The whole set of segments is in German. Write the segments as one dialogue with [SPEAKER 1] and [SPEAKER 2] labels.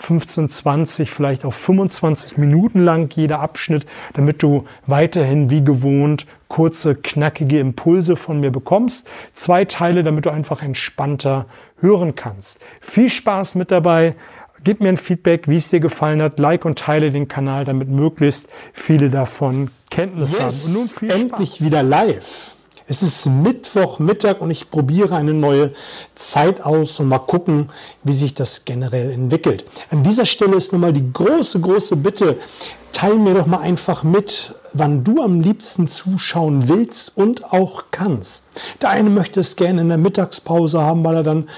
[SPEAKER 1] 15, 20, vielleicht auch 25 Minuten lang jeder Abschnitt, damit du weiterhin wie gewohnt kurze, knackige Impulse von mir bekommst. Zwei Teile, damit du einfach entspannter hören kannst. Viel Spaß mit dabei. Gib mir ein Feedback, wie es dir gefallen hat. Like und teile den Kanal, damit möglichst viele davon Kenntnis yes, haben. Und
[SPEAKER 2] nun viel endlich Spaß. wieder live. Es ist Mittwochmittag und ich probiere eine neue Zeit aus und mal gucken, wie sich das generell entwickelt. An dieser Stelle ist nun mal die große, große Bitte, teil mir doch mal einfach mit, wann du am liebsten zuschauen willst und auch kannst. Der eine möchte es gerne in der Mittagspause haben, weil er dann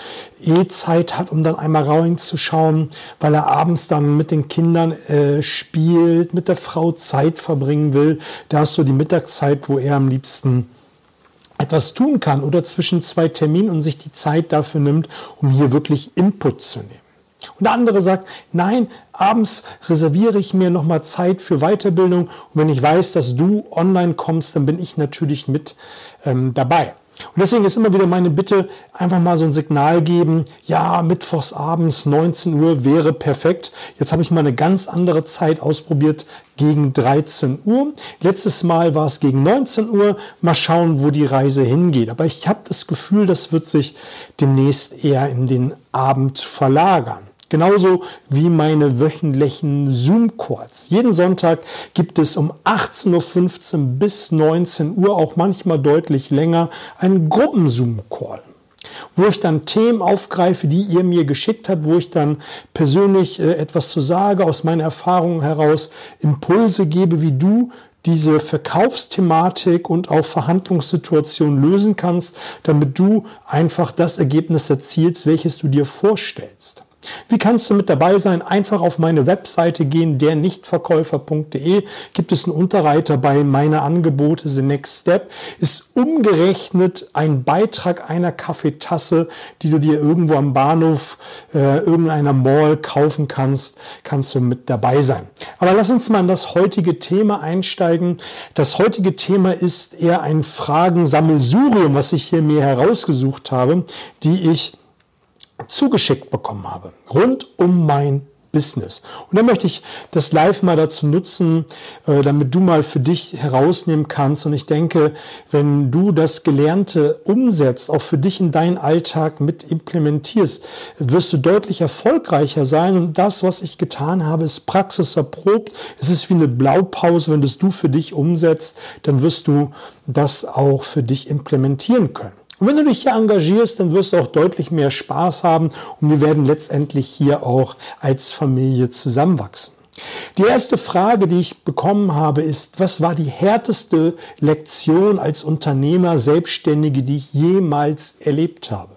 [SPEAKER 2] eh Zeit hat, um dann einmal reinzuschauen, weil er abends dann mit den Kindern äh, spielt, mit der Frau Zeit verbringen will. Da hast du die Mittagszeit, wo er am liebsten etwas tun kann oder zwischen zwei Terminen und sich die Zeit dafür nimmt, um hier wirklich Input zu nehmen. Und der andere sagt, nein, abends reserviere ich mir nochmal Zeit für Weiterbildung. Und wenn ich weiß, dass du online kommst, dann bin ich natürlich mit ähm, dabei. Und deswegen ist immer wieder meine Bitte, einfach mal so ein Signal geben, ja, mittwochs abends 19 Uhr wäre perfekt. Jetzt habe ich mal eine ganz andere Zeit ausprobiert gegen 13 Uhr. Letztes Mal war es gegen 19 Uhr. Mal schauen, wo die Reise hingeht. Aber ich habe das Gefühl, das wird sich demnächst eher in den Abend verlagern. Genauso wie meine wöchentlichen Zoom-Calls. Jeden Sonntag gibt es um 18.15 Uhr bis 19 Uhr, auch manchmal deutlich länger, einen Gruppen-Zoom-Call wo ich dann Themen aufgreife, die ihr mir geschickt habt, wo ich dann persönlich äh, etwas zu sage, aus meinen Erfahrungen heraus Impulse gebe, wie du diese Verkaufsthematik und auch Verhandlungssituation lösen kannst, damit du einfach das Ergebnis erzielst, welches du dir vorstellst. Wie kannst du mit dabei sein? Einfach auf meine Webseite gehen, dernichtverkäufer.de. Gibt es einen Unterreiter bei meine Angebote, The Next Step. Ist umgerechnet ein Beitrag einer Kaffeetasse, die du dir irgendwo am Bahnhof, äh, irgendeiner Mall kaufen kannst, kannst du mit dabei sein. Aber lass uns mal in das heutige Thema einsteigen. Das heutige Thema ist eher ein Fragensammelsurium, was ich hier mir herausgesucht habe, die ich zugeschickt bekommen habe, rund um mein Business. Und dann möchte ich das Live mal dazu nutzen, äh, damit du mal für dich herausnehmen kannst. Und ich denke, wenn du das Gelernte umsetzt, auch für dich in deinen Alltag mit implementierst, wirst du deutlich erfolgreicher sein. Und das, was ich getan habe, ist praxiserprobt. Es ist wie eine Blaupause. Wenn das du für dich umsetzt, dann wirst du das auch für dich implementieren können. Und wenn du dich hier engagierst, dann wirst du auch deutlich mehr Spaß haben und wir werden letztendlich hier auch als Familie zusammenwachsen. Die erste Frage, die ich bekommen habe, ist, was war die härteste Lektion als Unternehmer, Selbstständige, die ich jemals erlebt habe?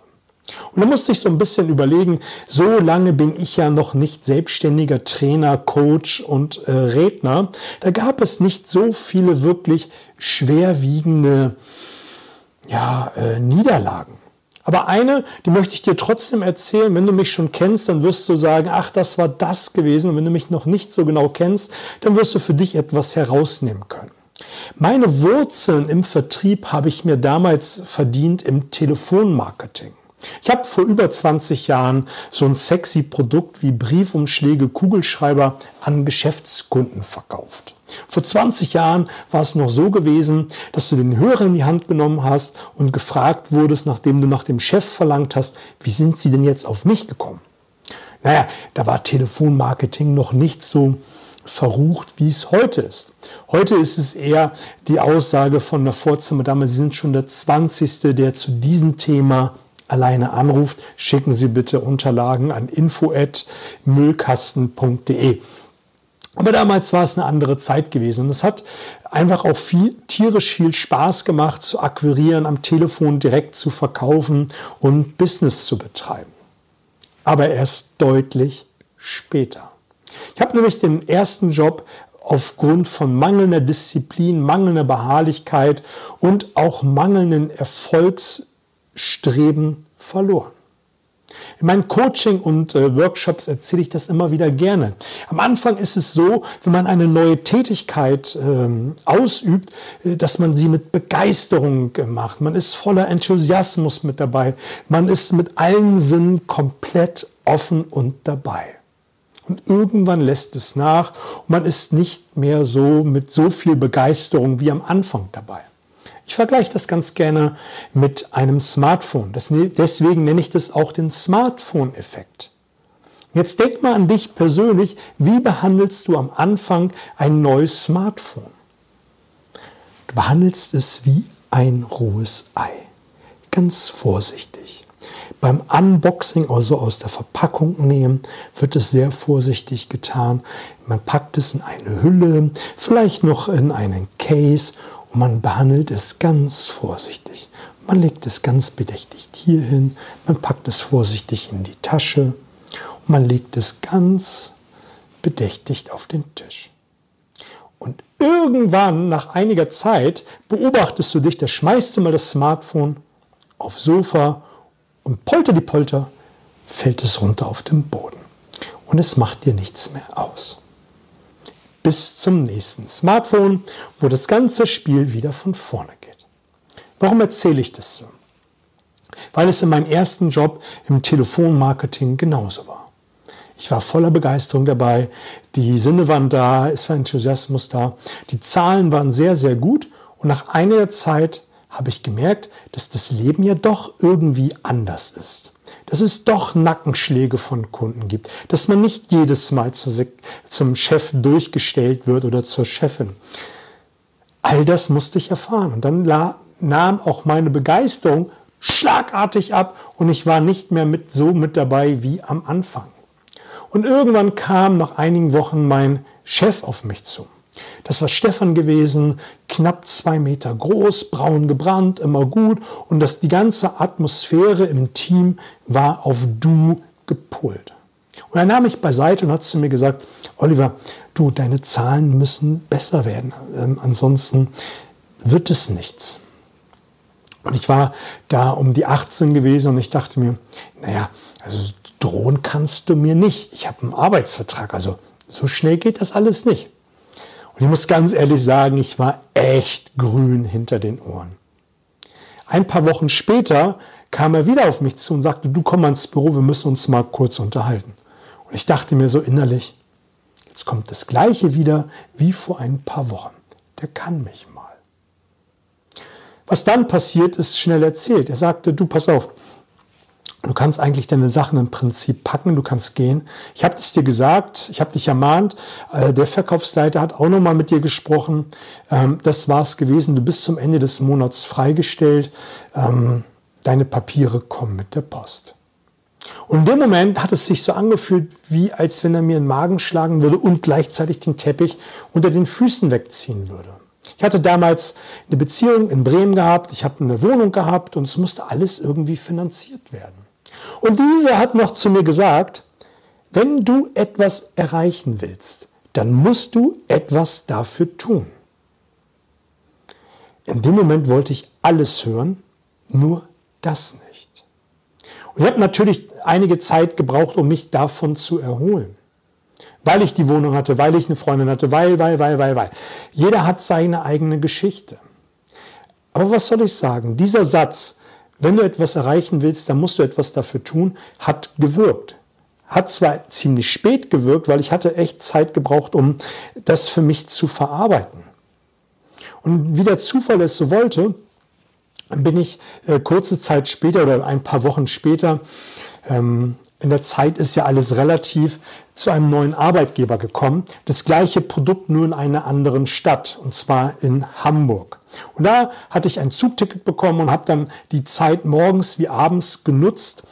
[SPEAKER 2] Und da musste ich so ein bisschen überlegen, so lange bin ich ja noch nicht selbstständiger Trainer, Coach und äh, Redner. Da gab es nicht so viele wirklich schwerwiegende ja, äh, Niederlagen. Aber eine, die möchte ich dir trotzdem erzählen. Wenn du mich schon kennst, dann wirst du sagen, ach, das war das gewesen. Und wenn du mich noch nicht so genau kennst, dann wirst du für dich etwas herausnehmen können. Meine Wurzeln im Vertrieb habe ich mir damals verdient im Telefonmarketing. Ich habe vor über 20 Jahren so ein sexy Produkt wie Briefumschläge, Kugelschreiber an Geschäftskunden verkauft. Vor 20 Jahren war es noch so gewesen, dass du den Hörer in die Hand genommen hast und gefragt wurdest, nachdem du nach dem Chef verlangt hast, wie sind sie denn jetzt auf mich gekommen? Naja, da war Telefonmarketing noch nicht so verrucht, wie es heute ist. Heute ist es eher die Aussage von der Vorzimmerdame, Sie sind schon der 20. der zu diesem Thema alleine anruft, schicken Sie bitte Unterlagen an info@müllkasten.de. Aber damals war es eine andere Zeit gewesen es hat einfach auch viel, tierisch viel Spaß gemacht zu akquirieren, am Telefon direkt zu verkaufen und Business zu betreiben. Aber erst deutlich später. Ich habe nämlich den ersten Job aufgrund von mangelnder Disziplin, mangelnder Beharrlichkeit und auch mangelnden Erfolgsstreben verloren. In meinen Coaching und äh, Workshops erzähle ich das immer wieder gerne. Am Anfang ist es so, wenn man eine neue Tätigkeit ähm, ausübt, äh, dass man sie mit Begeisterung äh, macht. Man ist voller Enthusiasmus mit dabei. Man ist mit allen Sinnen komplett offen und dabei. Und irgendwann lässt es nach und man ist nicht mehr so mit so viel Begeisterung wie am Anfang dabei. Ich vergleiche das ganz gerne mit einem Smartphone. Das, ne, deswegen nenne ich das auch den Smartphone-Effekt. Jetzt denk mal an dich persönlich. Wie behandelst du am Anfang ein neues Smartphone? Du behandelst es wie ein rohes Ei. Ganz vorsichtig. Beim Unboxing, also aus der Verpackung nehmen, wird es sehr vorsichtig getan. Man packt es in eine Hülle, vielleicht noch in einen Case man behandelt es ganz vorsichtig. Man legt es ganz bedächtig hier hin, man packt es vorsichtig in die Tasche und man legt es ganz bedächtig auf den Tisch. Und irgendwann, nach einiger Zeit, beobachtest du dich, da schmeißt du mal das Smartphone aufs Sofa und polter die Polter fällt es runter auf den Boden. Und es macht dir nichts mehr aus bis zum nächsten Smartphone, wo das ganze Spiel wieder von vorne geht. Warum erzähle ich das so? Weil es in meinem ersten Job im Telefonmarketing genauso war. Ich war voller Begeisterung dabei, die Sinne waren da, es war Enthusiasmus da, die Zahlen waren sehr, sehr gut und nach einiger Zeit habe ich gemerkt, dass das Leben ja doch irgendwie anders ist dass es doch Nackenschläge von Kunden gibt, dass man nicht jedes Mal zum Chef durchgestellt wird oder zur Chefin. All das musste ich erfahren und dann nahm auch meine Begeisterung schlagartig ab und ich war nicht mehr mit, so mit dabei wie am Anfang. Und irgendwann kam nach einigen Wochen mein Chef auf mich zu. Das war Stefan gewesen, knapp zwei Meter groß, braun gebrannt, immer gut. Und das, die ganze Atmosphäre im Team war auf Du gepolt. Und er nahm mich beiseite und hat zu mir gesagt, Oliver, du, deine Zahlen müssen besser werden. Ähm, ansonsten wird es nichts. Und ich war da um die 18 gewesen und ich dachte mir, naja, also drohen kannst du mir nicht. Ich habe einen Arbeitsvertrag, also so schnell geht das alles nicht. Und ich muss ganz ehrlich sagen, ich war echt grün hinter den Ohren. Ein paar Wochen später kam er wieder auf mich zu und sagte, du komm mal ins Büro, wir müssen uns mal kurz unterhalten. Und ich dachte mir so innerlich, jetzt kommt das gleiche wieder wie vor ein paar Wochen. Der kann mich mal. Was dann passiert, ist schnell erzählt. Er sagte, du pass auf, Du kannst eigentlich deine Sachen im Prinzip packen, du kannst gehen. Ich habe es dir gesagt, ich habe dich ermahnt. Äh, der Verkaufsleiter hat auch nochmal mit dir gesprochen. Ähm, das war es gewesen. Du bist zum Ende des Monats freigestellt. Ähm, deine Papiere kommen mit der Post. Und in dem Moment hat es sich so angefühlt, wie als wenn er mir einen Magen schlagen würde und gleichzeitig den Teppich unter den Füßen wegziehen würde. Ich hatte damals eine Beziehung in Bremen gehabt, ich habe eine Wohnung gehabt und es musste alles irgendwie finanziert werden. Und dieser hat noch zu mir gesagt, wenn du etwas erreichen willst, dann musst du etwas dafür tun. In dem Moment wollte ich alles hören, nur das nicht. Und ich habe natürlich einige Zeit gebraucht, um mich davon zu erholen. Weil ich die Wohnung hatte, weil ich eine Freundin hatte, weil, weil, weil, weil, weil. Jeder hat seine eigene Geschichte. Aber was soll ich sagen? Dieser Satz, wenn du etwas erreichen willst, dann musst du etwas dafür tun, hat gewirkt. Hat zwar ziemlich spät gewirkt, weil ich hatte echt Zeit gebraucht, um das für mich zu verarbeiten. Und wie der Zufall es so wollte, bin ich äh, kurze Zeit später oder ein paar Wochen später, ähm, in der Zeit ist ja alles relativ, zu einem neuen Arbeitgeber gekommen. Das gleiche Produkt nur in einer anderen Stadt, und zwar in Hamburg. Und da hatte ich ein Zugticket bekommen und habe dann die Zeit morgens wie abends genutzt,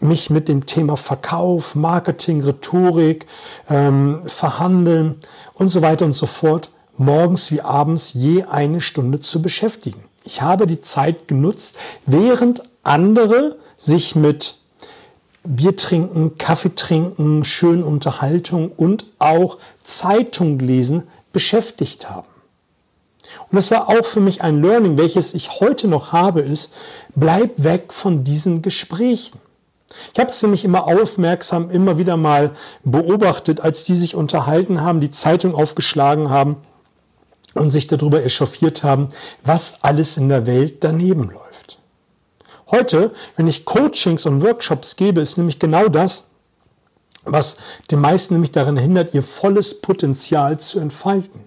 [SPEAKER 2] mich mit dem Thema Verkauf, Marketing, Rhetorik, ähm, Verhandeln und so weiter und so fort morgens wie abends je eine Stunde zu beschäftigen. Ich habe die Zeit genutzt, während andere sich mit Bier trinken, Kaffee trinken, schöne Unterhaltung und auch Zeitung lesen beschäftigt haben. Und das war auch für mich ein Learning, welches ich heute noch habe, ist, bleib weg von diesen Gesprächen. Ich habe es nämlich immer aufmerksam, immer wieder mal beobachtet, als die sich unterhalten haben, die Zeitung aufgeschlagen haben und sich darüber echauffiert haben, was alles in der Welt daneben läuft. Heute, wenn ich Coachings und Workshops gebe, ist nämlich genau das, was die meisten nämlich daran hindert, ihr volles Potenzial zu entfalten.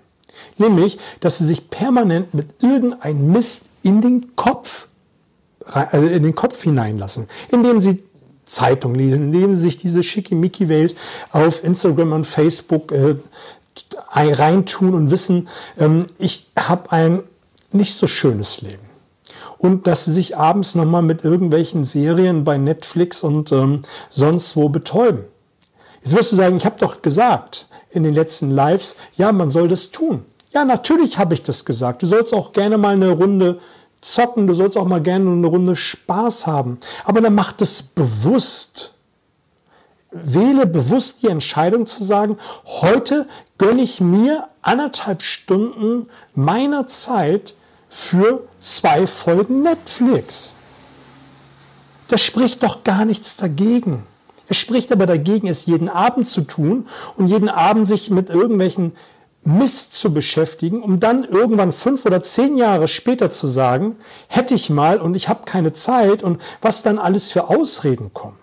[SPEAKER 2] Nämlich, dass sie sich permanent mit irgendein Mist in den Kopf, also in den Kopf hineinlassen, indem sie Zeitung lesen, indem sie sich diese schickimicki-Welt auf Instagram und Facebook äh, reintun und wissen, ähm, ich habe ein nicht so schönes Leben. Und dass sie sich abends nochmal mit irgendwelchen Serien bei Netflix und ähm, sonst wo betäuben. Jetzt wirst du sagen, ich habe doch gesagt in den letzten Lives, ja, man soll das tun. Ja, natürlich habe ich das gesagt. Du sollst auch gerne mal eine Runde zocken, du sollst auch mal gerne eine Runde Spaß haben. Aber dann mach das bewusst. Wähle bewusst die Entscheidung zu sagen, heute gönne ich mir anderthalb Stunden meiner Zeit für zwei Folgen Netflix. Das spricht doch gar nichts dagegen. Es spricht aber dagegen, es jeden Abend zu tun und jeden Abend sich mit irgendwelchen Mist zu beschäftigen, um dann irgendwann fünf oder zehn Jahre später zu sagen, hätte ich mal und ich habe keine Zeit und was dann alles für Ausreden kommen.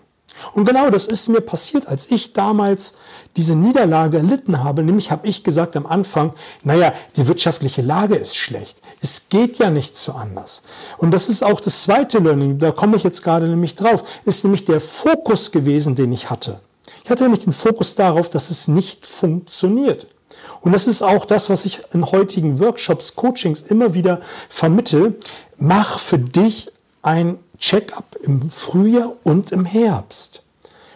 [SPEAKER 2] Und genau das ist mir passiert, als ich damals diese Niederlage erlitten habe. Nämlich habe ich gesagt am Anfang, naja, die wirtschaftliche Lage ist schlecht. Es geht ja nicht so anders. Und das ist auch das zweite Learning, da komme ich jetzt gerade nämlich drauf, ist nämlich der Fokus gewesen, den ich hatte. Ich hatte nämlich den Fokus darauf, dass es nicht funktioniert. Und das ist auch das, was ich in heutigen Workshops, Coachings immer wieder vermittel. Mach für dich ein Check-up im Frühjahr und im Herbst.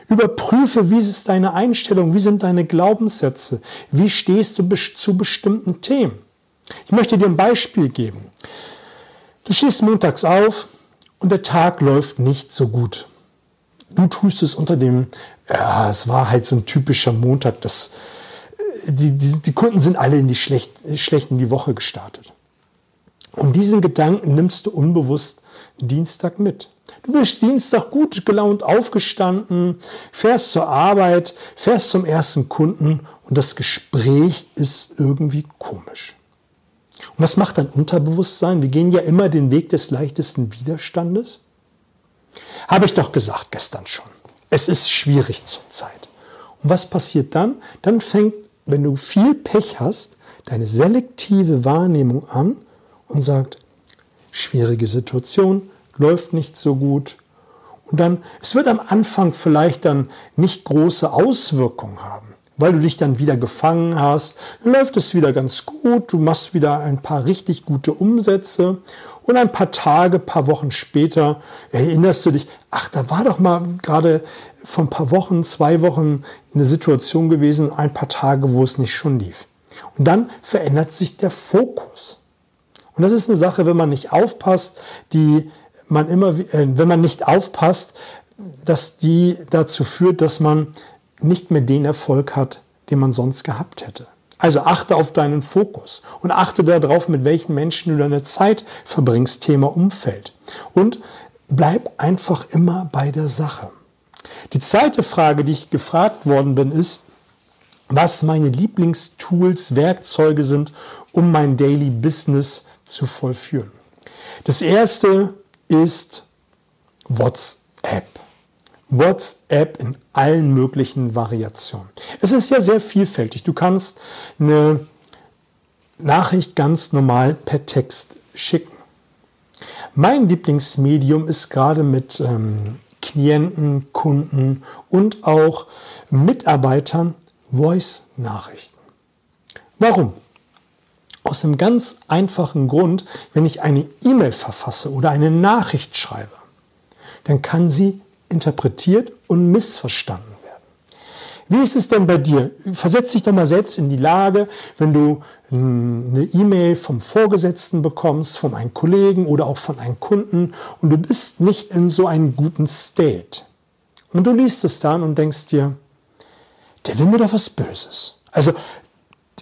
[SPEAKER 2] Überprüfe, wie ist deine Einstellung, wie sind deine Glaubenssätze, wie stehst du zu bestimmten Themen. Ich möchte dir ein Beispiel geben. Du stehst montags auf und der Tag läuft nicht so gut. Du tust es unter dem, ja, es war halt so ein typischer Montag, das die, die, die Kunden sind alle in die schlecht, schlecht in die Woche gestartet. Und diesen Gedanken nimmst du unbewusst Dienstag mit. Du bist Dienstag gut gelaunt aufgestanden, fährst zur Arbeit, fährst zum ersten Kunden und das Gespräch ist irgendwie komisch. Und was macht dein Unterbewusstsein? Wir gehen ja immer den Weg des leichtesten Widerstandes. Habe ich doch gesagt gestern schon. Es ist schwierig zur Zeit. Und was passiert dann? Dann fängt wenn du viel Pech hast, deine selektive Wahrnehmung an und sagt, schwierige Situation, läuft nicht so gut. Und dann, es wird am Anfang vielleicht dann nicht große Auswirkungen haben, weil du dich dann wieder gefangen hast, dann läuft es wieder ganz gut, du machst wieder ein paar richtig gute Umsätze und ein paar Tage, paar Wochen später erinnerst du dich, ach, da war doch mal gerade vor ein paar Wochen, zwei Wochen eine Situation gewesen, ein paar Tage, wo es nicht schon lief. Und dann verändert sich der Fokus. Und das ist eine Sache, wenn man nicht aufpasst, die man immer, äh, wenn man nicht aufpasst, dass die dazu führt, dass man nicht mehr den Erfolg hat, den man sonst gehabt hätte. Also achte auf deinen Fokus und achte darauf, mit welchen Menschen du deine Zeit verbringst, Thema Umfeld. Und bleib einfach immer bei der Sache. Die zweite Frage, die ich gefragt worden bin, ist, was meine Lieblingstools, Werkzeuge sind, um mein Daily Business zu vollführen. Das erste ist WhatsApp. WhatsApp in allen möglichen Variationen. Es ist ja sehr vielfältig. Du kannst eine Nachricht ganz normal per Text schicken. Mein Lieblingsmedium ist gerade mit ähm, Klienten, Kunden und auch Mitarbeitern Voice-Nachrichten. Warum? Aus einem ganz einfachen Grund, wenn ich eine E-Mail verfasse oder eine Nachricht schreibe, dann kann sie interpretiert und missverstanden wie ist es denn bei dir? Versetz dich doch mal selbst in die Lage, wenn du hm, eine E-Mail vom Vorgesetzten bekommst, von einem Kollegen oder auch von einem Kunden und du bist nicht in so einem guten State. Und du liest es dann und denkst dir, der will mir doch was Böses. Also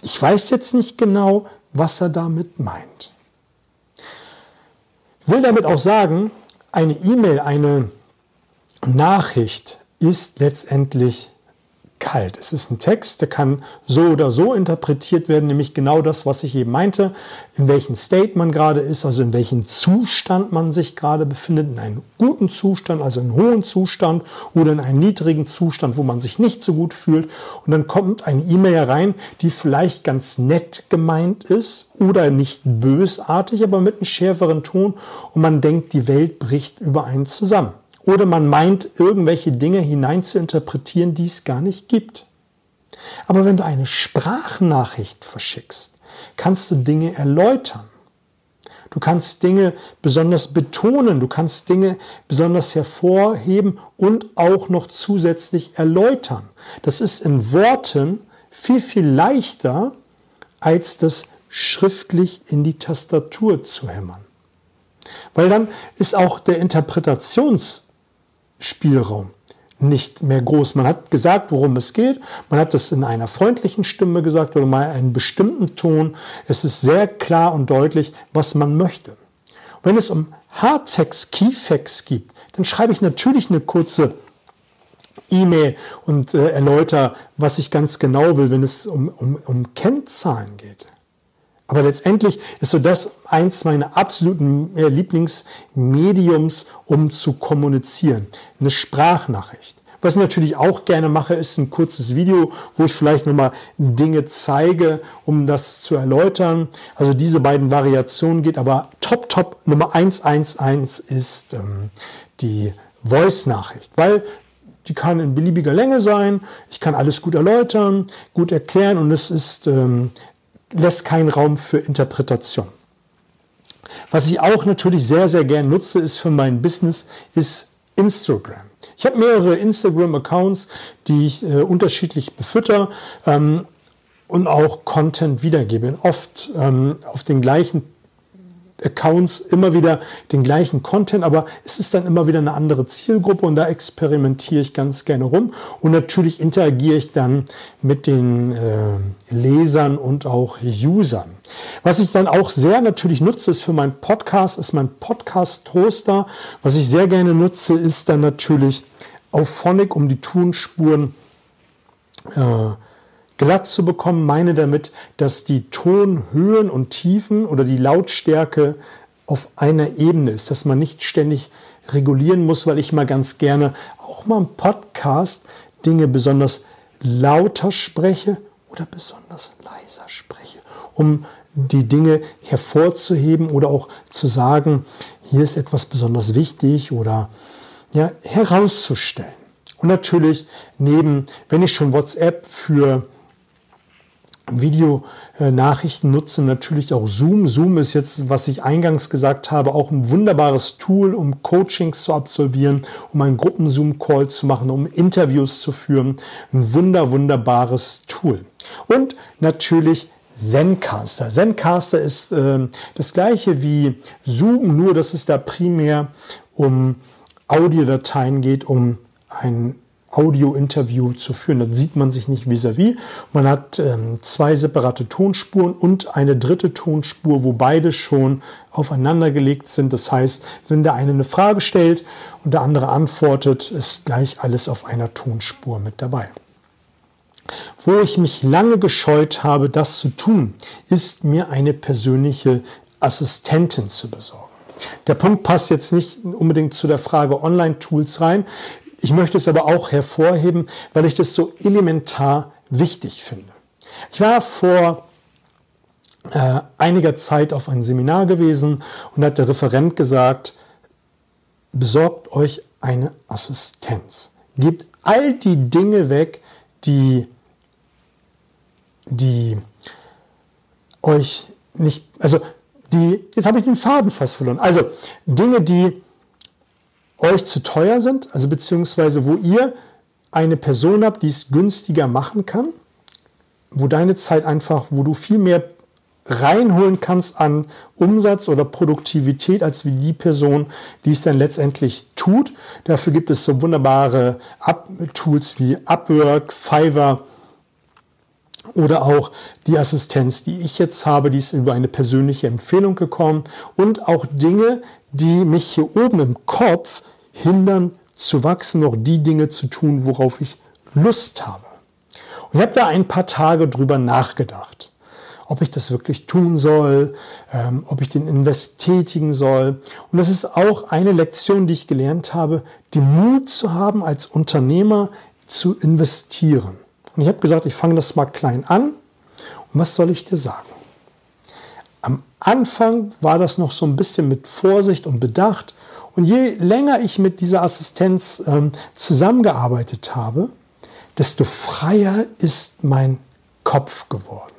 [SPEAKER 2] ich weiß jetzt nicht genau, was er damit meint. Ich will damit auch sagen, eine E-Mail, eine Nachricht ist letztendlich kalt. Es ist ein Text, der kann so oder so interpretiert werden, nämlich genau das, was ich eben meinte, in welchem State man gerade ist, also in welchem Zustand man sich gerade befindet, in einem guten Zustand, also in einem hohen Zustand oder in einem niedrigen Zustand, wo man sich nicht so gut fühlt. Und dann kommt eine E-Mail herein, die vielleicht ganz nett gemeint ist oder nicht bösartig, aber mit einem schärferen Ton und man denkt, die Welt bricht über einen zusammen. Oder man meint, irgendwelche Dinge hinein zu interpretieren, die es gar nicht gibt. Aber wenn du eine Sprachnachricht verschickst, kannst du Dinge erläutern. Du kannst Dinge besonders betonen, du kannst Dinge besonders hervorheben und auch noch zusätzlich erläutern. Das ist in Worten viel, viel leichter, als das schriftlich in die Tastatur zu hämmern. Weil dann ist auch der Interpretations Spielraum nicht mehr groß. Man hat gesagt, worum es geht. Man hat es in einer freundlichen Stimme gesagt oder mal einen bestimmten Ton. Es ist sehr klar und deutlich, was man möchte. wenn es um Hardfacts, Keyfacts gibt, dann schreibe ich natürlich eine kurze E-Mail und äh, erläutere, was ich ganz genau will, wenn es um, um, um Kennzahlen geht. Aber letztendlich ist so das eins meiner absoluten äh, Lieblingsmediums, um zu kommunizieren. Eine Sprachnachricht. Was ich natürlich auch gerne mache, ist ein kurzes Video, wo ich vielleicht nochmal Dinge zeige, um das zu erläutern. Also diese beiden Variationen geht, aber top, top Nummer 111 ist ähm, die Voice-Nachricht, weil die kann in beliebiger Länge sein. Ich kann alles gut erläutern, gut erklären und es ist ähm, lässt keinen Raum für Interpretation. Was ich auch natürlich sehr, sehr gern nutze, ist für mein Business, ist Instagram. Ich habe mehrere Instagram-Accounts, die ich äh, unterschiedlich befütter ähm, und auch Content wiedergebe. Oft ähm, auf den gleichen Accounts immer wieder den gleichen Content, aber es ist dann immer wieder eine andere Zielgruppe und da experimentiere ich ganz gerne rum. Und natürlich interagiere ich dann mit den äh, Lesern und auch Usern. Was ich dann auch sehr natürlich nutze, ist für meinen Podcast, ist mein Podcast-Toaster. Was ich sehr gerne nutze, ist dann natürlich auf Phonic, um die Tonspuren äh, glatt zu bekommen, meine damit, dass die Tonhöhen und Tiefen oder die Lautstärke auf einer Ebene ist, dass man nicht ständig regulieren muss, weil ich mal ganz gerne auch mal im Podcast Dinge besonders lauter spreche oder besonders leiser spreche, um die Dinge hervorzuheben oder auch zu sagen, hier ist etwas besonders wichtig oder ja, herauszustellen. Und natürlich neben, wenn ich schon WhatsApp für Videonachrichten nutzen natürlich auch Zoom. Zoom ist jetzt, was ich eingangs gesagt habe, auch ein wunderbares Tool, um Coachings zu absolvieren, um einen Gruppen-Zoom-Call zu machen, um Interviews zu führen. Ein wunder, wunderbares Tool. Und natürlich Zencaster. Zencaster ist äh, das gleiche wie Zoom, nur dass es da primär um Audiodateien geht, um ein Audio-Interview zu führen. Dann sieht man sich nicht vis-à-vis. -vis. Man hat ähm, zwei separate Tonspuren und eine dritte Tonspur, wo beide schon aufeinander gelegt sind. Das heißt, wenn der eine eine Frage stellt und der andere antwortet, ist gleich alles auf einer Tonspur mit dabei. Wo ich mich lange gescheut habe, das zu tun, ist mir eine persönliche Assistentin zu besorgen. Der Punkt passt jetzt nicht unbedingt zu der Frage Online-Tools rein. Ich möchte es aber auch hervorheben, weil ich das so elementar wichtig finde. Ich war vor äh, einiger Zeit auf ein Seminar gewesen und hat der Referent gesagt, besorgt euch eine Assistenz. Gebt all die Dinge weg, die, die euch nicht, also die, jetzt habe ich den Faden fast verloren. Also Dinge, die euch zu teuer sind, also beziehungsweise wo ihr eine Person habt, die es günstiger machen kann, wo deine Zeit einfach, wo du viel mehr reinholen kannst an Umsatz oder Produktivität als wie die Person, die es dann letztendlich tut. Dafür gibt es so wunderbare Tools wie Upwork, Fiverr, oder auch die Assistenz, die ich jetzt habe, die ist über eine persönliche Empfehlung gekommen und auch Dinge, die mich hier oben im Kopf hindern zu wachsen, noch die Dinge zu tun, worauf ich Lust habe. Und ich habe da ein paar Tage drüber nachgedacht, ob ich das wirklich tun soll, ähm, ob ich den Invest tätigen soll. Und das ist auch eine Lektion, die ich gelernt habe, den Mut zu haben, als Unternehmer zu investieren. Und ich habe gesagt, ich fange das mal klein an. Und was soll ich dir sagen? Am Anfang war das noch so ein bisschen mit Vorsicht und Bedacht. Und je länger ich mit dieser Assistenz ähm, zusammengearbeitet habe, desto freier ist mein Kopf geworden.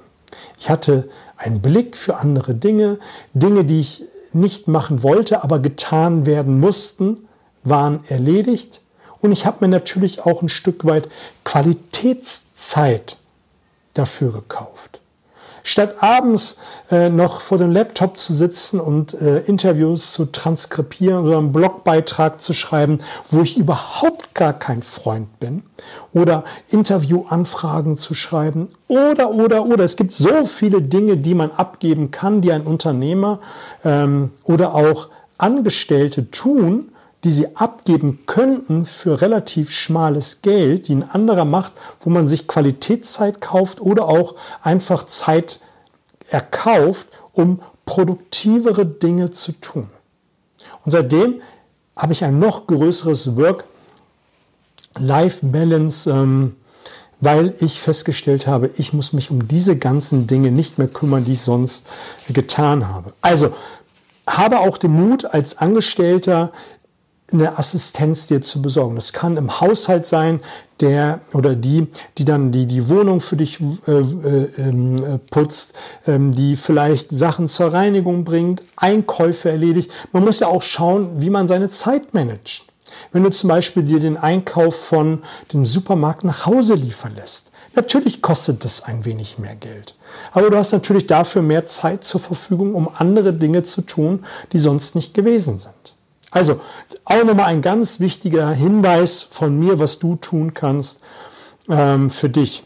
[SPEAKER 2] Ich hatte einen Blick für andere Dinge, Dinge, die ich nicht machen wollte, aber getan werden mussten, waren erledigt. Und ich habe mir natürlich auch ein Stück weit Qualitätszeit dafür gekauft. Statt abends äh, noch vor dem Laptop zu sitzen und äh, Interviews zu transkribieren oder einen Blogbeitrag zu schreiben, wo ich überhaupt gar kein Freund bin, oder Interviewanfragen zu schreiben, oder, oder, oder. Es gibt so viele Dinge, die man abgeben kann, die ein Unternehmer ähm, oder auch Angestellte tun, die sie abgeben könnten für relativ schmales Geld, die ein anderer macht, wo man sich Qualitätszeit kauft oder auch einfach Zeit erkauft, um produktivere Dinge zu tun. Und seitdem habe ich ein noch größeres Work-Life-Balance, ähm, weil ich festgestellt habe, ich muss mich um diese ganzen Dinge nicht mehr kümmern, die ich sonst getan habe. Also habe auch den Mut als Angestellter eine Assistenz dir zu besorgen. Das kann im Haushalt sein, der oder die, die dann die, die Wohnung für dich äh, äh, ähm, äh, putzt, ähm, die vielleicht Sachen zur Reinigung bringt, Einkäufe erledigt. Man muss ja auch schauen, wie man seine Zeit managt. Wenn du zum Beispiel dir den Einkauf von dem Supermarkt nach Hause liefern lässt, Natürlich kostet das ein wenig mehr Geld. Aber du hast natürlich dafür mehr Zeit zur Verfügung, um andere Dinge zu tun, die sonst nicht gewesen sind. Also auch nochmal ein ganz wichtiger Hinweis von mir, was du tun kannst ähm, für dich.